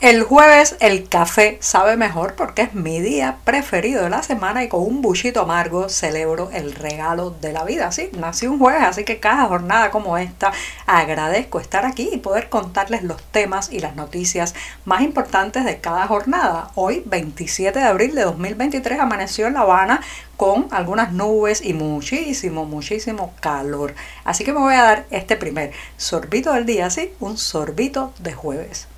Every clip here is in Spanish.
El jueves el café sabe mejor porque es mi día preferido de la semana y con un buchito amargo celebro el regalo de la vida. Sí, nací un jueves, así que cada jornada como esta agradezco estar aquí y poder contarles los temas y las noticias más importantes de cada jornada. Hoy, 27 de abril de 2023, amaneció en La Habana con algunas nubes y muchísimo, muchísimo calor. Así que me voy a dar este primer sorbito del día, sí, un sorbito de jueves.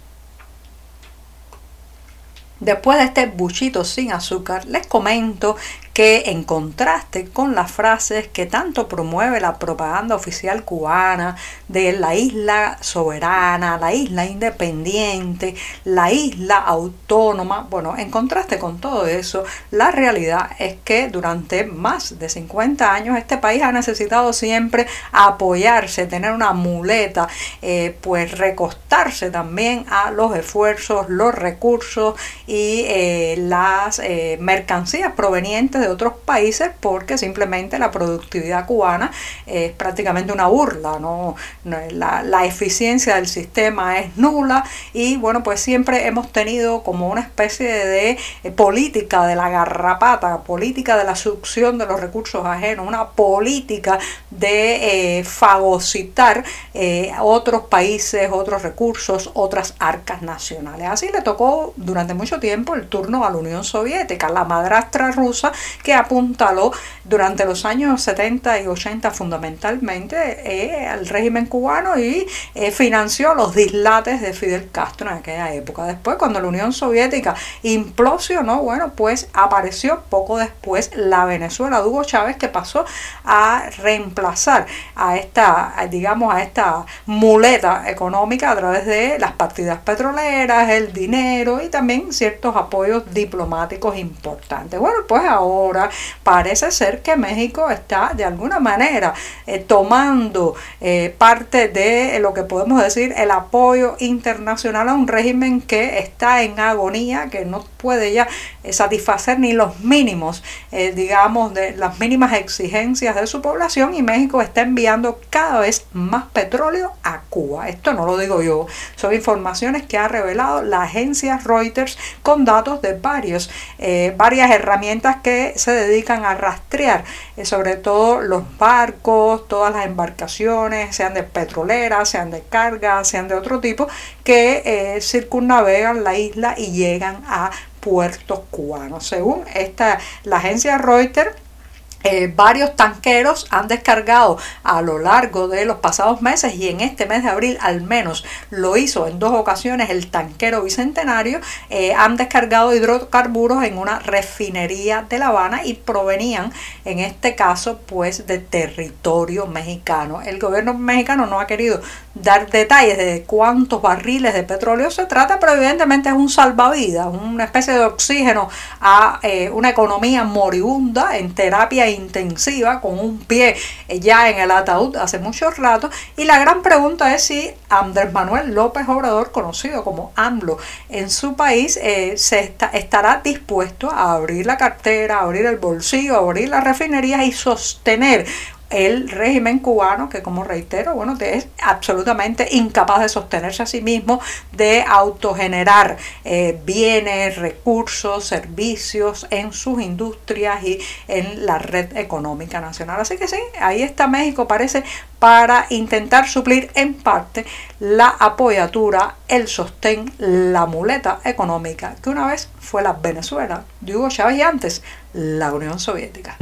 Después de este buchito sin azúcar, les comento que en contraste con las frases que tanto promueve la propaganda oficial cubana de la isla soberana, la isla independiente, la isla autónoma, bueno, en contraste con todo eso, la realidad es que durante más de 50 años este país ha necesitado siempre apoyarse, tener una muleta, eh, pues recostarse también a los esfuerzos, los recursos y eh, las eh, mercancías provenientes de otros países porque simplemente la productividad cubana es prácticamente una burla, ¿no? La, eficiencia del sistema es nula y bueno, pues siempre hemos tenido como una especie de, eh, política de la garrapata, política de la succión de los recursos ajenos, una política de eh, fagocitar eh, otros países, otros recursos, otras arcas nacionales. Así le tocó durante mucho tiempo el turno a la Unión Soviética, la madrastra rusa que apuntaló durante los años 70 y 80 fundamentalmente eh, al régimen cubano y eh, financió los dislates de Fidel Castro en aquella época. Después, cuando la Unión Soviética implosionó, bueno, pues apareció poco después la Venezuela Hugo Chávez que pasó a reemplazar a esta, digamos, a esta muleta económica a través de las partidas petroleras, el dinero y también ciertos apoyos diplomáticos importantes. Bueno, pues ahora parece ser que México está de alguna manera eh, tomando eh, parte de lo que podemos decir el apoyo internacional a un régimen que está en agonía, que no puede ya eh, satisfacer ni los mínimos, digamos, de las mínimas exigencias de su población y México está enviando cada vez más petróleo a Cuba. Esto no lo digo yo, son informaciones que ha revelado la agencia Reuters con datos de varios, varias herramientas que se dedican a rastrear eh, sobre todo los barcos, todas las embarcaciones, sean de petroleras, sean de carga, sean de otro tipo, que eh, circunnavegan la isla y llegan a puertos cubanos. Según esta, la agencia Reuters, eh, varios tanqueros han descargado a lo largo de los pasados meses y en este mes de abril al menos lo hizo en dos ocasiones el tanquero bicentenario eh, han descargado hidrocarburos en una refinería de La Habana y provenían en este caso pues de territorio mexicano. El gobierno mexicano no ha querido dar detalles de cuántos barriles de petróleo se trata pero evidentemente es un salvavidas una especie de oxígeno a eh, una economía moribunda en terapia intensiva con un pie ya en el ataúd hace mucho rato. Y la gran pregunta es si Andrés Manuel López Obrador, conocido como AMLO en su país, eh, se estará dispuesto a abrir la cartera, a abrir el bolsillo, a abrir las refinerías y sostener el régimen cubano, que como reitero, bueno, es absolutamente incapaz de sostenerse a sí mismo, de autogenerar eh, bienes, recursos, servicios en sus industrias y en la red económica nacional. Así que sí, ahí está México, parece, para intentar suplir en parte la apoyatura, el sostén, la muleta económica que una vez fue la Venezuela de Hugo Chávez y antes la Unión Soviética.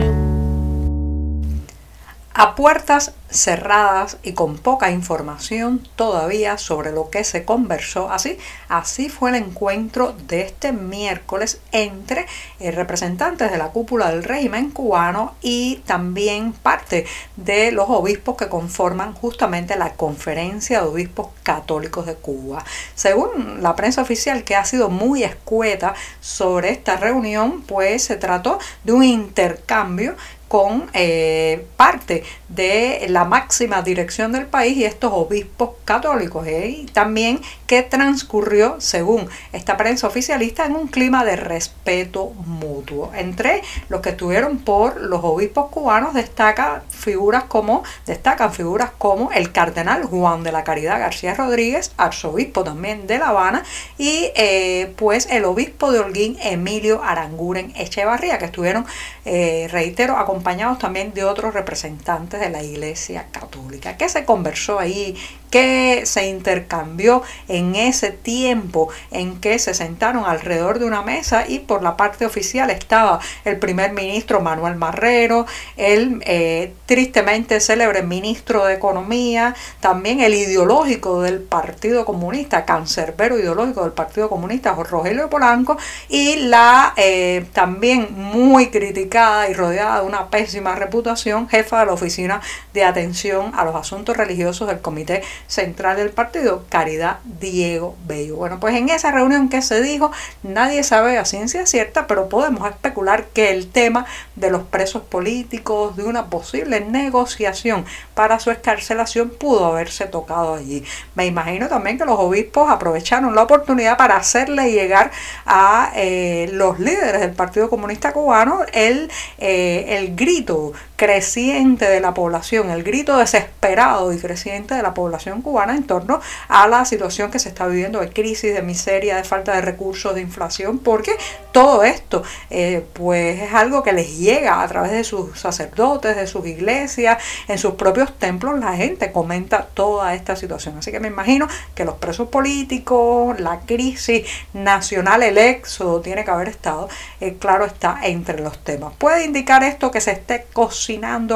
A puertas cerradas y con poca información todavía sobre lo que se conversó. Así, así fue el encuentro de este miércoles entre eh, representantes de la cúpula del régimen cubano y también parte de los obispos que conforman justamente la Conferencia de Obispos Católicos de Cuba. Según la prensa oficial que ha sido muy escueta sobre esta reunión, pues se trató de un intercambio con eh, parte de la máxima dirección del país y estos obispos católicos. ¿eh? Y también que transcurrió, según esta prensa oficialista, en un clima de respeto mutuo. Entre los que estuvieron por los obispos cubanos destaca figuras como, destacan figuras como el cardenal Juan de la Caridad García Rodríguez, arzobispo también de La Habana, y eh, pues el obispo de Holguín, Emilio Aranguren Echevarría, que estuvieron, reitero, acompañados también de otros representantes de la Iglesia Católica. ¿Qué se conversó ahí? ¿Qué se intercambió en ese tiempo en que se sentaron alrededor de una mesa y por la parte oficial estaba el primer ministro Manuel Marrero, el eh, tristemente célebre ministro de Economía, también el ideológico del Partido Comunista, cancerbero ideológico del Partido Comunista, Rogelio Polanco, y la eh, también muy criticada y rodeada de una pésima reputación, jefa de la Oficina de Atención a los Asuntos Religiosos del Comité Central del Partido, Caridad Diego Bello. Bueno, pues en esa reunión que se dijo, nadie sabe a ciencia cierta, pero podemos especular que el tema de los presos políticos, de una posible negociación para su escarcelación, pudo haberse tocado allí. Me imagino también que los obispos aprovecharon la oportunidad para hacerle llegar a eh, los líderes del Partido Comunista Cubano el, eh, el grito creciente de la población, el grito desesperado y creciente de la población cubana en torno a la situación que se está viviendo de crisis, de miseria, de falta de recursos, de inflación, porque todo esto eh, pues es algo que les llega a través de sus sacerdotes, de sus iglesias, en sus propios templos la gente comenta toda esta situación. Así que me imagino que los presos políticos, la crisis nacional, el éxodo tiene que haber estado, eh, claro está, entre los temas. Puede indicar esto que se esté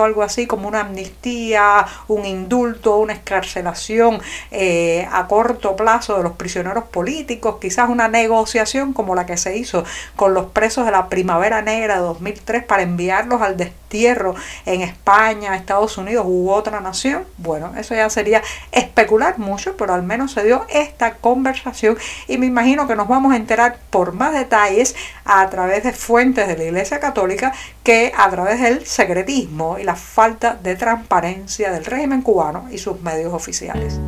algo así como una amnistía, un indulto, una escarcelación eh, a corto plazo de los prisioneros políticos, quizás una negociación como la que se hizo con los presos de la Primavera Negra de 2003 para enviarlos al destierro en España, Estados Unidos u otra nación. Bueno, eso ya sería especular mucho, pero al menos se dio esta conversación y me imagino que nos vamos a enterar por más detalles a través de fuentes de la Iglesia Católica que a través del secretismo y la falta de transparencia del régimen cubano y sus medios oficiales.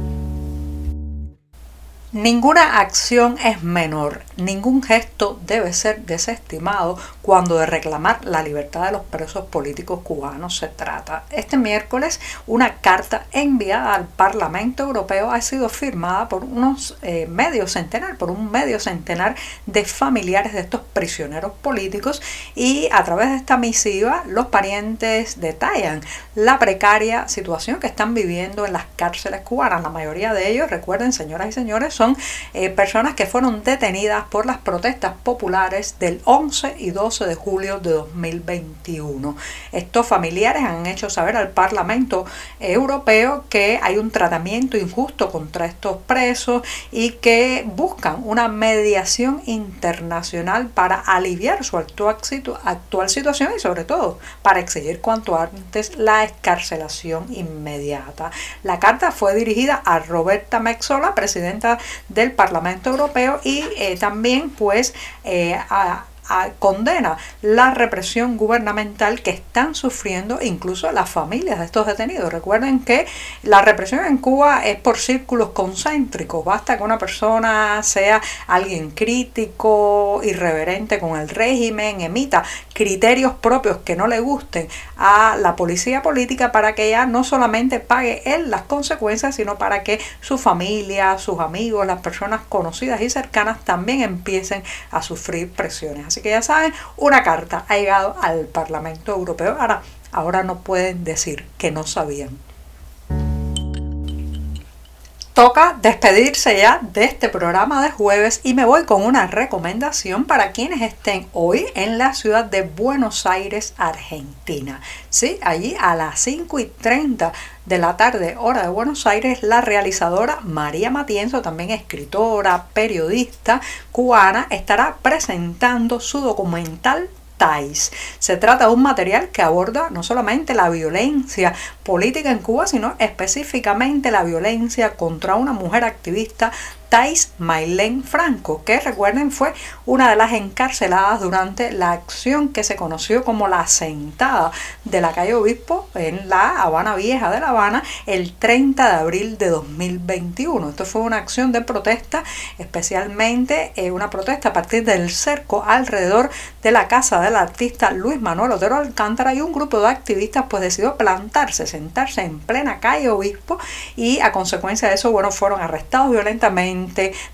Ninguna acción es menor, ningún gesto debe ser desestimado cuando de reclamar la libertad de los presos políticos cubanos se trata. Este miércoles una carta enviada al Parlamento Europeo ha sido firmada por unos eh, medios centenar, por un medio centenar de familiares de estos prisioneros políticos y a través de esta misiva los parientes detallan la precaria situación que están viviendo en las cárceles cubanas. La mayoría de ellos, recuerden señoras y señores, son eh, personas que fueron detenidas por las protestas populares del 11 y 12 de julio de 2021. Estos familiares han hecho saber al Parlamento Europeo que hay un tratamiento injusto contra estos presos y que buscan una mediación internacional para aliviar su actual, actual situación y sobre todo para exigir cuanto antes la escarcelación inmediata. La carta fue dirigida a Roberta Mexola, presidenta del Parlamento Europeo y eh, también pues eh, a condena la represión gubernamental que están sufriendo incluso las familias de estos detenidos. Recuerden que la represión en Cuba es por círculos concéntricos. Basta que una persona sea alguien crítico, irreverente con el régimen, emita criterios propios que no le gusten a la policía política para que ella no solamente pague él las consecuencias, sino para que su familia, sus amigos, las personas conocidas y cercanas también empiecen a sufrir presiones. Así que ya saben, una carta ha llegado al Parlamento Europeo. Ahora, ahora no pueden decir que no sabían. Toca despedirse ya de este programa de jueves y me voy con una recomendación para quienes estén hoy en la ciudad de Buenos Aires, Argentina. Sí, allí a las 5 y 30 de la tarde, hora de Buenos Aires, la realizadora María Matienzo, también escritora, periodista cubana, estará presentando su documental se trata de un material que aborda no solamente la violencia política en Cuba, sino específicamente la violencia contra una mujer activista Thais Maylene Franco, que recuerden fue una de las encarceladas durante la acción que se conoció como la sentada de la calle Obispo en la Habana Vieja de La Habana el 30 de abril de 2021. Esto fue una acción de protesta, especialmente eh, una protesta a partir del cerco alrededor de la casa del artista Luis Manuel Otero Alcántara y un grupo de activistas pues decidió plantarse, sentarse en plena calle Obispo y a consecuencia de eso, bueno, fueron arrestados violentamente,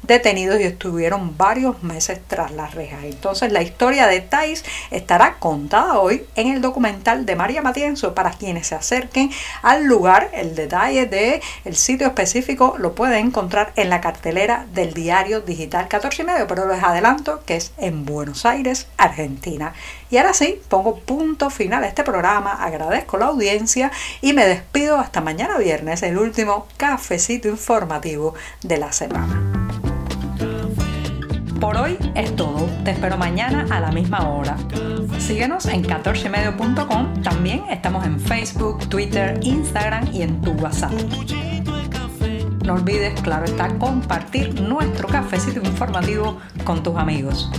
detenidos y estuvieron varios meses tras las rejas. Entonces la historia de Thais estará contada hoy en el documental de María Matienzo para quienes se acerquen al lugar. El detalle de el sitio específico lo pueden encontrar en la cartelera del diario digital 14 y medio, pero les adelanto que es en Buenos Aires, Argentina. Y ahora sí, pongo punto final a este programa, agradezco la audiencia y me despido hasta mañana viernes, el último cafecito informativo de la semana. Por hoy es todo. Te espero mañana a la misma hora. Síguenos en 14medio.com. También estamos en Facebook, Twitter, Instagram y en tu WhatsApp. No olvides, claro está, compartir nuestro cafecito informativo con tus amigos.